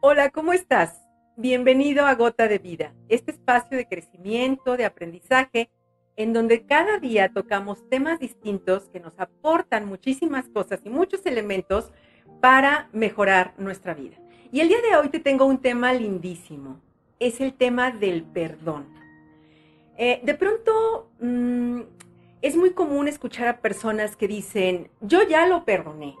Hola, ¿cómo estás? Bienvenido a Gota de Vida, este espacio de crecimiento, de aprendizaje, en donde cada día tocamos temas distintos que nos aportan muchísimas cosas y muchos elementos para mejorar nuestra vida. Y el día de hoy te tengo un tema lindísimo, es el tema del perdón. Eh, de pronto mmm, es muy común escuchar a personas que dicen, yo ya lo perdoné,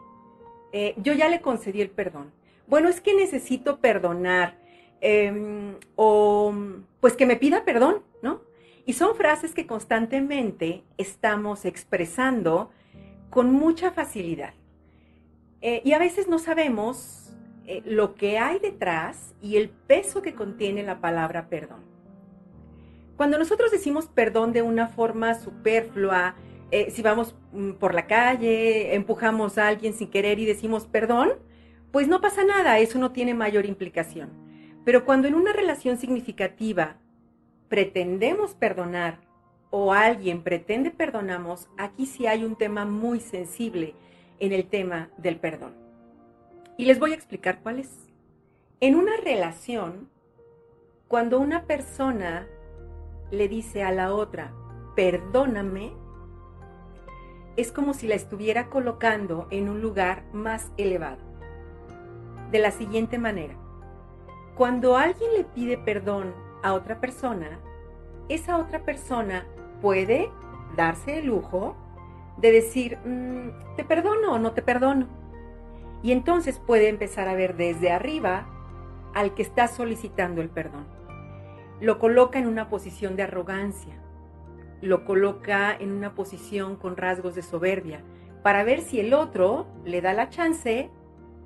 eh, yo ya le concedí el perdón. Bueno, es que necesito perdonar eh, o pues que me pida perdón, ¿no? Y son frases que constantemente estamos expresando con mucha facilidad. Eh, y a veces no sabemos eh, lo que hay detrás y el peso que contiene la palabra perdón. Cuando nosotros decimos perdón de una forma superflua, eh, si vamos mm, por la calle, empujamos a alguien sin querer y decimos perdón, pues no pasa nada, eso no tiene mayor implicación. Pero cuando en una relación significativa pretendemos perdonar o alguien pretende perdonamos, aquí sí hay un tema muy sensible en el tema del perdón. Y les voy a explicar cuál es. En una relación, cuando una persona le dice a la otra, perdóname, es como si la estuviera colocando en un lugar más elevado. De la siguiente manera, cuando alguien le pide perdón a otra persona, esa otra persona puede darse el lujo de decir, mm, te perdono o no te perdono. Y entonces puede empezar a ver desde arriba al que está solicitando el perdón. Lo coloca en una posición de arrogancia, lo coloca en una posición con rasgos de soberbia, para ver si el otro le da la chance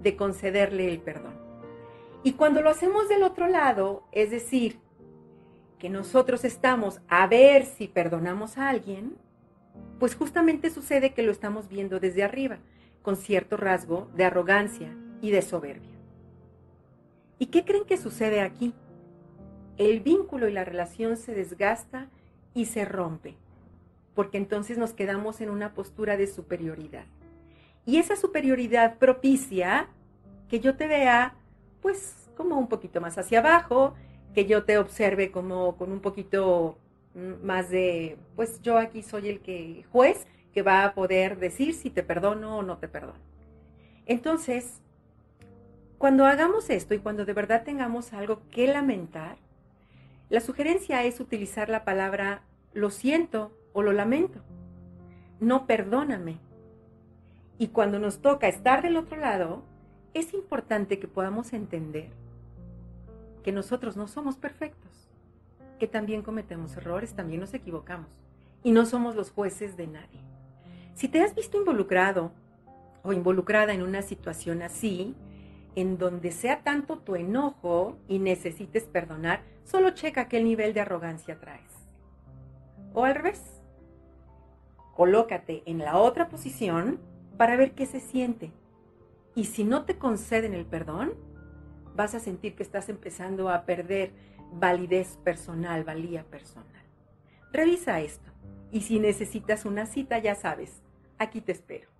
de concederle el perdón. Y cuando lo hacemos del otro lado, es decir, que nosotros estamos a ver si perdonamos a alguien, pues justamente sucede que lo estamos viendo desde arriba, con cierto rasgo de arrogancia y de soberbia. ¿Y qué creen que sucede aquí? El vínculo y la relación se desgasta y se rompe, porque entonces nos quedamos en una postura de superioridad. Y esa superioridad propicia que yo te vea pues como un poquito más hacia abajo, que yo te observe como con un poquito mm, más de, pues yo aquí soy el que juez que va a poder decir si te perdono o no te perdono. Entonces, cuando hagamos esto y cuando de verdad tengamos algo que lamentar, la sugerencia es utilizar la palabra lo siento o lo lamento, no perdóname. Y cuando nos toca estar del otro lado, es importante que podamos entender que nosotros no somos perfectos, que también cometemos errores, también nos equivocamos y no somos los jueces de nadie. Si te has visto involucrado o involucrada en una situación así, en donde sea tanto tu enojo y necesites perdonar, solo checa qué nivel de arrogancia traes. O al revés, colócate en la otra posición para ver qué se siente. Y si no te conceden el perdón, vas a sentir que estás empezando a perder validez personal, valía personal. Revisa esto y si necesitas una cita, ya sabes, aquí te espero.